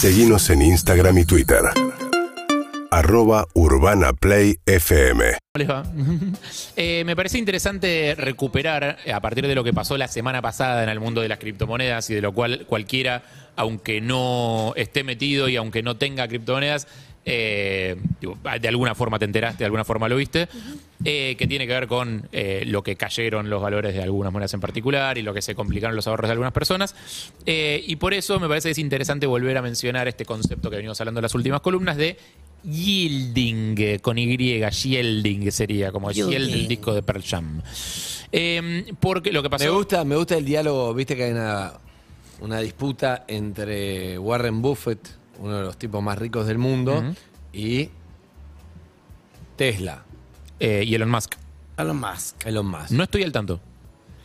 Seguimos en Instagram y Twitter. Arroba Urbana Play FM. ¿Cómo les va? Eh, me parece interesante recuperar, eh, a partir de lo que pasó la semana pasada en el mundo de las criptomonedas y de lo cual cualquiera, aunque no esté metido y aunque no tenga criptomonedas, eh, digo, de alguna forma te enteraste, de alguna forma lo viste, eh, que tiene que ver con eh, lo que cayeron los valores de algunas monedas en particular y lo que se complicaron los ahorros de algunas personas. Eh, y por eso me parece que es interesante volver a mencionar este concepto que venimos hablando en las últimas columnas de yielding, con Y, yielding sería, como Yield del disco de Pearl Jam. Eh, porque lo que pasó... Me gusta, me gusta el diálogo, viste que hay una, una disputa entre Warren Buffett, uno de los tipos más ricos del mundo, Ujú. y Tesla, eh, y Elon Musk. Elon Musk. Elon Musk. No estoy al tanto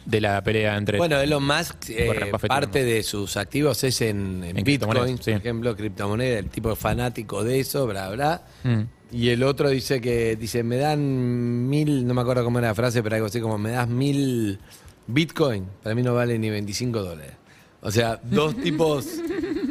de la pelea entre... Bueno, Elon Musk, eh, Warren Buffett y parte Elon de sus activos es en, en En Bitcoin, criptomonedas, por sí. ejemplo, criptomoneda, el tipo fanático de eso, bla, bla. Mm. Y el otro dice que, dice, me dan mil, no me acuerdo cómo era la frase, pero algo así como, me das mil Bitcoin, para mí no vale ni 25 dólares. O sea, dos tipos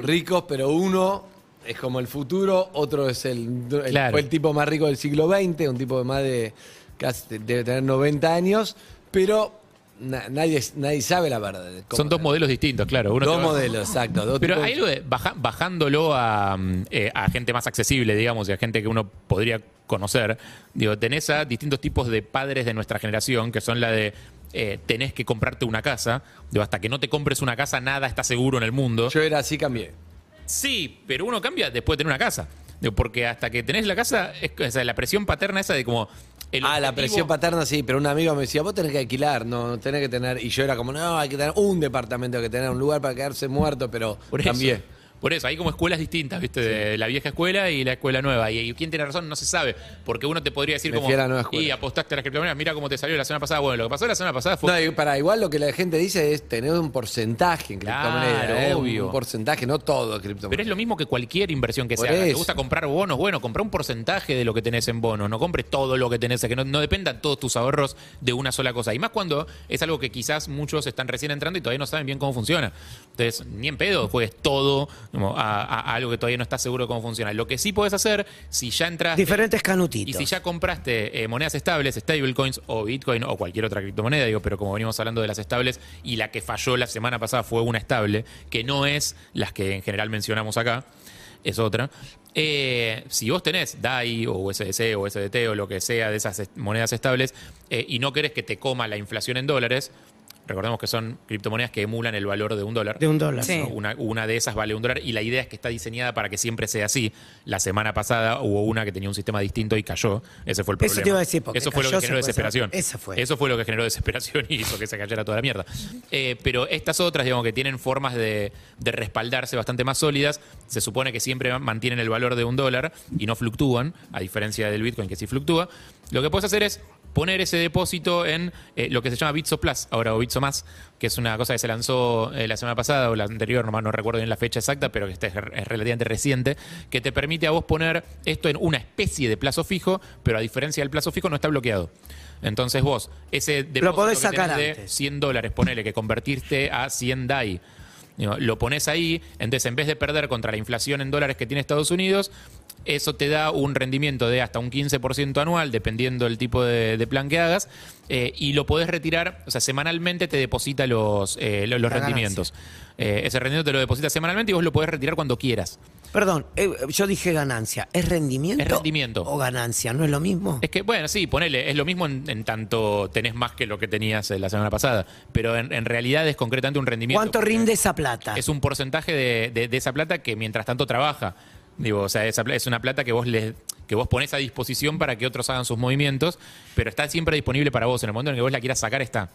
ricos, pero uno es como el futuro, otro es el, el- Claro. fue el tipo más rico del siglo XX, un tipo de más de, casi, debe tener 90 años, pero na- nadie, nadie sabe la verdad. Son dos modelos distintos, claro. Uno Dos va- modelos, exacto. dos Pero tipos- hay algo de baja- bajándolo a, mm, eh, a gente más accesible, digamos, y a gente que uno podría conocer. Digo, tenés a distintos tipos de padres de nuestra generación, que son la de eh, tenés que comprarte una casa. Digo, hasta que no te compres una casa, nada está seguro en el mundo. Yo era así, cambié. Sí, pero uno cambia después de tener una casa. Porque hasta que tenés la casa, es, o sea, la presión paterna esa de como. el Ah, la presión paterna sí, pero un amigo me decía, vos tenés que alquilar, no tenés que tener. Y yo era como, no, hay que tener un departamento, hay que tener un lugar para quedarse muerto, pero Por eso, cambié. Por eso, hay como escuelas distintas, ¿viste? De la vieja escuela y la escuela nueva. Y, y quién tiene razón no se sabe. Porque uno te podría decir Me como. la nueva. Y apostaste a las criptomonedas, mira cómo te salió la semana pasada. Bueno, lo que pasó la semana pasada fue. No, y para igual lo que la gente dice es tener un porcentaje en Claro, criptomonedas. ¿eh? Un- obvio. Un porcentaje, no todo criptomonedas. pero es lo mismo que cualquier inversión que se haga. ¿Te gusta comprar bonos? Bueno, compra un porcentaje de lo que tenés en bonos. No compres todo lo que tenés. Que no, no dependan todos tus ahorros de una sola cosa. Y más cuando es algo que quizás muchos están recién entrando y todavía no saben bien cómo funciona. Entonces, ni en pedo juegues todo como, a, algo que todavía no estás seguro de cómo funciona. Lo que sí puedes hacer, si ya entras. Diferentes Y canutitos. si ya compraste eh, monedas estables, stablecoins o Bitcoin o cualquier otra criptomoneda, digo, pero como venimos hablando de las estables y la que falló la semana pasada fue una estable, que no es las que en general mencionamos acá, es otra. Eh, si vos tenés DAI o USDC o USDT o lo que sea de esas est- monedas estables eh, y no querés que te coma la inflación en dólares, recordemos que son criptomonedas que emulan el valor de un dólar. De un dólar. ¿no? Una, una de esas vale un dólar y la idea es que está diseñada para que siempre sea así. La semana pasada hubo una que tenía un sistema distinto y cayó. Ese fue el Eso problema. te iba a decir, porque Eso fue lo que generó desesperación. Esa fue. Eso fue lo que generó desesperación y hizo que se cayera toda la mierda. Eh, pero estas otras, digamos, que tienen formas de, de respaldarse bastante más sólidas, se supone que siempre mantienen el valor de un dólar y no fluctúan, a diferencia del Bitcoin que sí fluctúa. Lo que puedes hacer es poner ese depósito en eh, lo que se llama Bitso Plus, ahora o Bitso Más, que es una cosa que se lanzó eh, la semana pasada o la anterior, nomás no recuerdo bien la fecha exacta, pero que este es, es relativamente reciente, que te permite a vos poner esto en una especie de plazo fijo, pero a diferencia del plazo fijo no está bloqueado. Entonces vos, ese depósito podés que sacar de antes. 100 dólares, ponele que convertirte a 100 DAI. Lo pones ahí, entonces en vez de perder contra la inflación en dólares que tiene Estados Unidos, eso te da un rendimiento de hasta un 15% anual, dependiendo del tipo de, de plan que hagas, eh, y lo podés retirar, o sea, semanalmente te deposita los, eh, lo- los rendimientos. Eh, ese rendimiento te lo deposita semanalmente y vos lo podés retirar cuando quieras. Perdón, yo dije ganancia. ¿Es rendimiento? Es rendimiento. ¿O ganancia? ¿No es lo mismo? Es que, bueno, sí, ponele, es lo mismo en, en tanto tenés más que lo que tenías la semana pasada, pero en, en realidad es concretamente un rendimiento. ¿Cuánto rinde esa plata? Es un porcentaje de, de- de esa plata que mientras tanto trabaja. Digo, o sea, esa es una plata que vos le, que vos pones a disposición para que otros hagan sus movimientos, pero está siempre disponible para vos. En el momento en que vos la quieras sacar, está.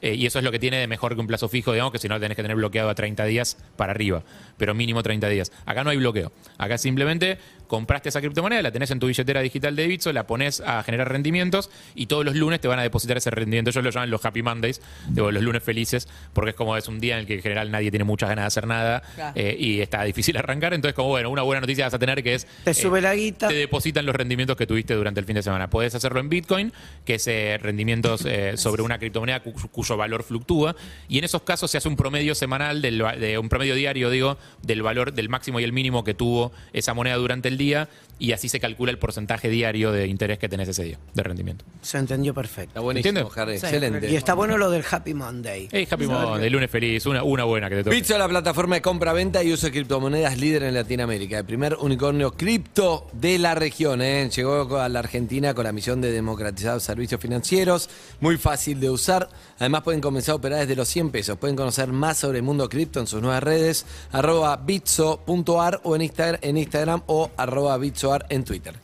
Eh, y eso es lo que tiene de mejor que un plazo fijo, digamos, que si no tenés que tener bloqueado a 30 días para arriba, pero mínimo 30 días. Acá no hay bloqueo. Acá simplemente compraste esa criptomoneda, la tenés en tu billetera digital de Bitso, la pones a generar rendimientos y todos los lunes te van a depositar ese rendimiento. Ellos lo llaman los Happy Mondays, digo, los lunes felices, porque es como es un día en el que en general nadie tiene muchas ganas de hacer nada Claro. eh, y está difícil arrancar. Entonces, como bueno, una buena noticia vas a tener que es. Te sube la guita. Te depositan los rendimientos que tuviste durante el fin de semana. Podés hacerlo en Bitcoin, que es eh, rendimientos eh, sobre una criptomoneda cu- cuyo valor fluctúa. Y en esos casos se hace un promedio semanal, del, va- de un promedio diario, digo, del valor del máximo y el mínimo que tuvo esa moneda durante el día. Y así se calcula el porcentaje diario de interés que tenés ese día, de rendimiento. Se entendió perfecto. Está buenísimo, ¿Entiendes? Harry. Sí, Excelente. Y está bueno lo del Happy Monday. Hey, Happy Monday, lunes feliz, una, una buena que te toque. La plataforma de compra-venta y uso de criptomonedas líder en Latinoamérica. El primer unicornio cripto de la región. ¿eh? Llegó a la Argentina con la misión de democratizar servicios financieros. Muy fácil de usar. Además pueden comenzar a operar desde los 100 pesos. Pueden conocer más sobre el mundo cripto en sus nuevas redes. Arroba bitso.ar o en, Insta- en Instagram o arroba bitsoar en Twitter.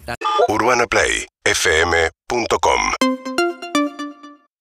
UrbanaPlayFM.com